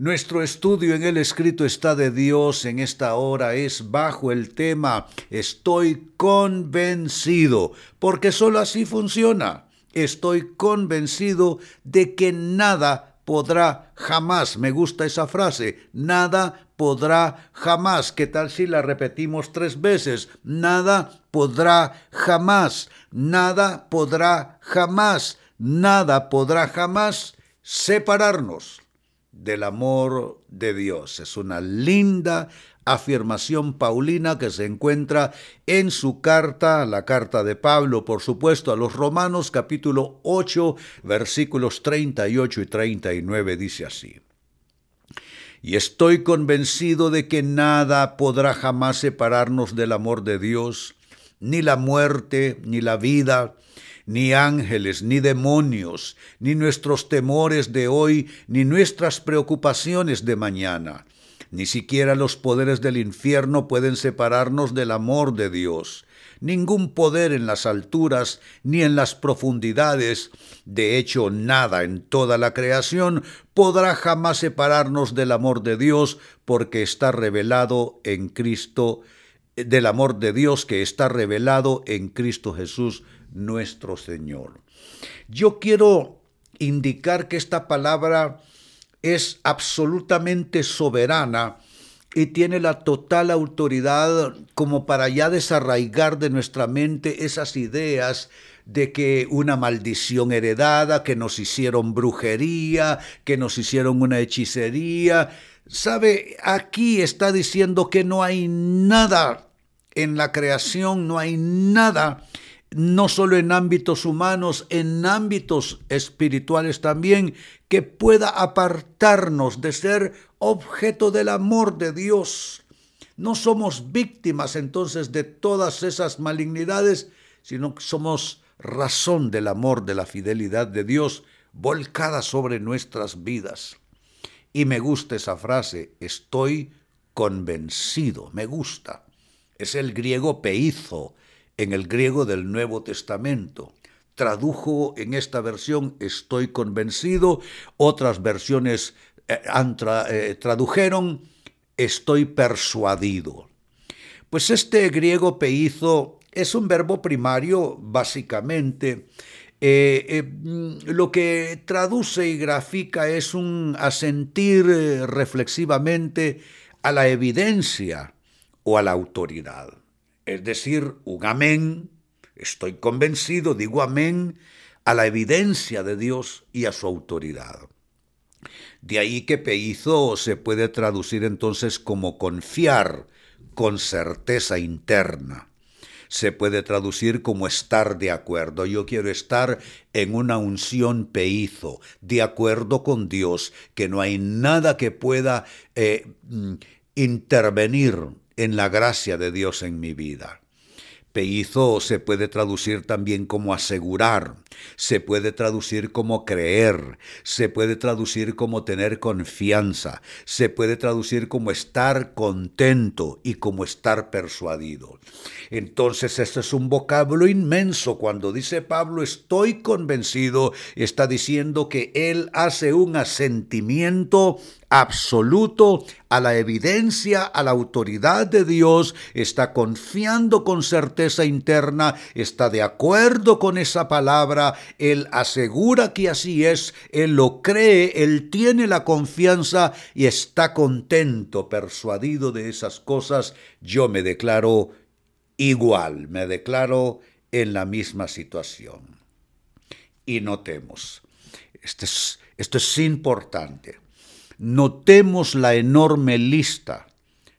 Nuestro estudio en el escrito está de Dios en esta hora es bajo el tema Estoy convencido, porque solo así funciona. Estoy convencido de que nada podrá jamás, me gusta esa frase, nada podrá jamás. ¿Qué tal si la repetimos tres veces? Nada podrá jamás, nada podrá jamás, nada podrá jamás separarnos del amor de Dios. Es una linda afirmación paulina que se encuentra en su carta, la carta de Pablo, por supuesto, a los Romanos capítulo 8, versículos 38 y 39, dice así. Y estoy convencido de que nada podrá jamás separarnos del amor de Dios, ni la muerte, ni la vida, ni ángeles, ni demonios, ni nuestros temores de hoy, ni nuestras preocupaciones de mañana. Ni siquiera los poderes del infierno pueden separarnos del amor de Dios. Ningún poder en las alturas ni en las profundidades, de hecho nada en toda la creación, podrá jamás separarnos del amor de Dios, porque está revelado en Cristo, del amor de Dios que está revelado en Cristo Jesús nuestro Señor. Yo quiero indicar que esta palabra es absolutamente soberana y tiene la total autoridad como para ya desarraigar de nuestra mente esas ideas de que una maldición heredada, que nos hicieron brujería, que nos hicieron una hechicería. Sabe, aquí está diciendo que no hay nada en la creación, no hay nada no solo en ámbitos humanos, en ámbitos espirituales también, que pueda apartarnos de ser objeto del amor de Dios. No somos víctimas entonces de todas esas malignidades, sino que somos razón del amor, de la fidelidad de Dios volcada sobre nuestras vidas. Y me gusta esa frase, estoy convencido, me gusta. Es el griego peizo, en el griego del Nuevo Testamento. Tradujo en esta versión estoy convencido, otras versiones eh, eh, tradujeron estoy persuadido. Pues este griego peizo es un verbo primario, básicamente. Eh, lo que traduce y grafica es un asentir reflexivamente a la evidencia o a la autoridad es decir, un amén, estoy convencido, digo amén, a la evidencia de Dios y a su autoridad. De ahí que peizo se puede traducir entonces como confiar con certeza interna. Se puede traducir como estar de acuerdo. Yo quiero estar en una unción peizo, de acuerdo con Dios, que no hay nada que pueda eh, mm, intervenir en la gracia de Dios en mi vida. Peizo se puede traducir también como asegurar, se puede traducir como creer, se puede traducir como tener confianza, se puede traducir como estar contento y como estar persuadido. Entonces, este es un vocablo inmenso. Cuando dice Pablo, estoy convencido, está diciendo que él hace un asentimiento absoluto a la evidencia, a la autoridad de Dios, está confiando con certeza interna, está de acuerdo con esa palabra, él asegura que así es, él lo cree, él tiene la confianza y está contento, persuadido de esas cosas, yo me declaro igual, me declaro en la misma situación. Y notemos, esto es, esto es importante, notemos la enorme lista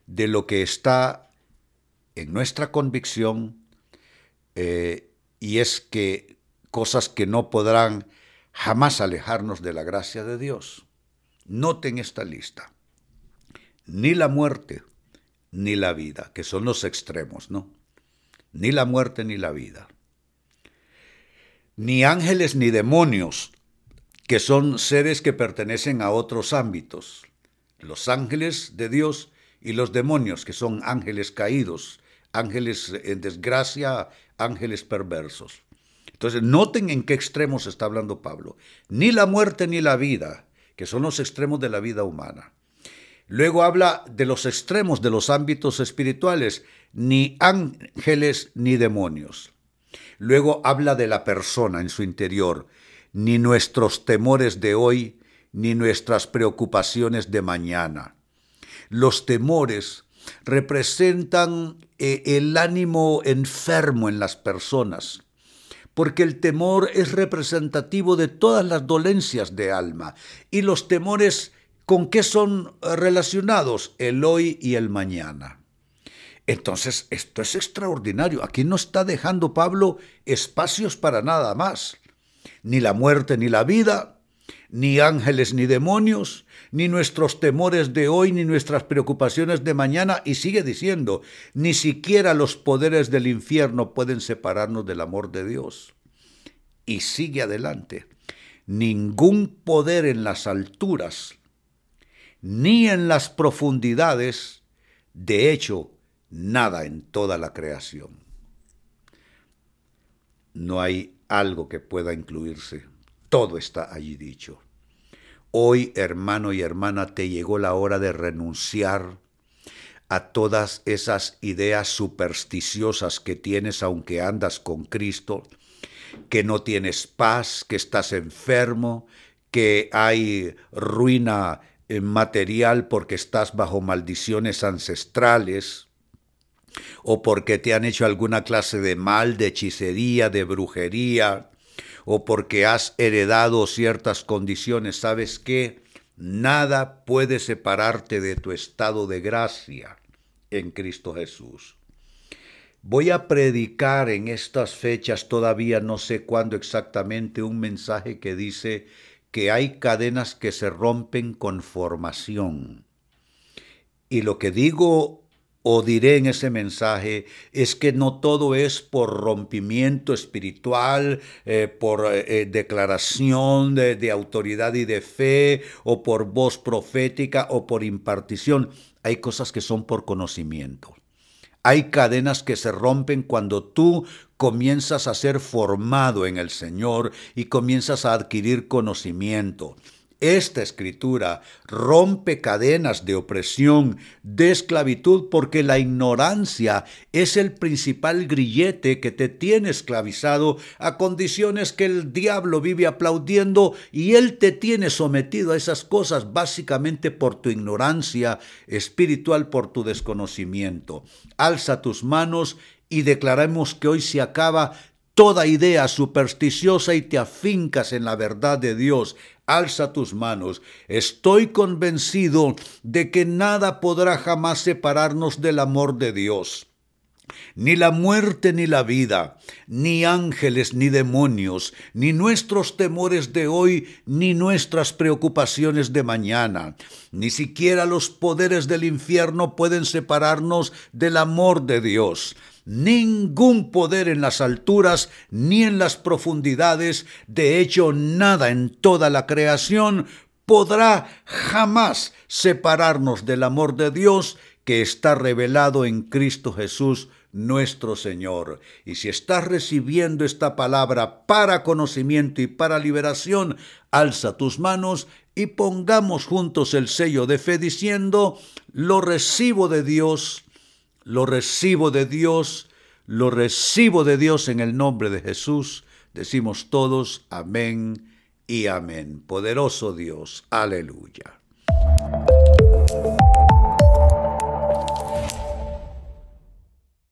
de lo que está en nuestra convicción eh, y es que cosas que no podrán jamás alejarnos de la gracia de Dios. Noten esta lista. Ni la muerte, ni la vida, que son los extremos, ¿no? ni la muerte ni la vida. Ni ángeles ni demonios, que son seres que pertenecen a otros ámbitos. Los ángeles de Dios y los demonios, que son ángeles caídos, ángeles en desgracia, ángeles perversos. Entonces, noten en qué extremos está hablando Pablo. Ni la muerte ni la vida, que son los extremos de la vida humana. Luego habla de los extremos de los ámbitos espirituales, ni ángeles ni demonios. Luego habla de la persona en su interior, ni nuestros temores de hoy, ni nuestras preocupaciones de mañana. Los temores representan eh, el ánimo enfermo en las personas, porque el temor es representativo de todas las dolencias de alma, y los temores con qué son relacionados el hoy y el mañana. Entonces, esto es extraordinario. Aquí no está dejando Pablo espacios para nada más. Ni la muerte ni la vida, ni ángeles ni demonios, ni nuestros temores de hoy, ni nuestras preocupaciones de mañana. Y sigue diciendo, ni siquiera los poderes del infierno pueden separarnos del amor de Dios. Y sigue adelante. Ningún poder en las alturas, ni en las profundidades, de hecho, nada en toda la creación. No hay algo que pueda incluirse. Todo está allí dicho. Hoy, hermano y hermana, te llegó la hora de renunciar a todas esas ideas supersticiosas que tienes aunque andas con Cristo, que no tienes paz, que estás enfermo, que hay ruina material porque estás bajo maldiciones ancestrales, o porque te han hecho alguna clase de mal, de hechicería, de brujería, o porque has heredado ciertas condiciones, ¿sabes qué? Nada puede separarte de tu estado de gracia en Cristo Jesús. Voy a predicar en estas fechas, todavía no sé cuándo exactamente, un mensaje que dice que hay cadenas que se rompen con formación. Y lo que digo o diré en ese mensaje es que no todo es por rompimiento espiritual, eh, por eh, eh, declaración de, de autoridad y de fe, o por voz profética, o por impartición. Hay cosas que son por conocimiento. Hay cadenas que se rompen cuando tú comienzas a ser formado en el Señor y comienzas a adquirir conocimiento. Esta escritura rompe cadenas de opresión, de esclavitud, porque la ignorancia es el principal grillete que te tiene esclavizado a condiciones que el diablo vive aplaudiendo y él te tiene sometido a esas cosas básicamente por tu ignorancia espiritual, por tu desconocimiento. Alza tus manos y declaremos que hoy se acaba toda idea supersticiosa y te afincas en la verdad de Dios. Alza tus manos. Estoy convencido de que nada podrá jamás separarnos del amor de Dios. Ni la muerte ni la vida, ni ángeles ni demonios, ni nuestros temores de hoy, ni nuestras preocupaciones de mañana, ni siquiera los poderes del infierno pueden separarnos del amor de Dios. Ningún poder en las alturas ni en las profundidades, de hecho nada en toda la creación, podrá jamás separarnos del amor de Dios que está revelado en Cristo Jesús nuestro Señor. Y si estás recibiendo esta palabra para conocimiento y para liberación, alza tus manos y pongamos juntos el sello de fe diciendo, lo recibo de Dios lo recibo de Dios, lo recibo de Dios en el nombre de Jesús. Decimos todos amén y amén. Poderoso Dios, aleluya.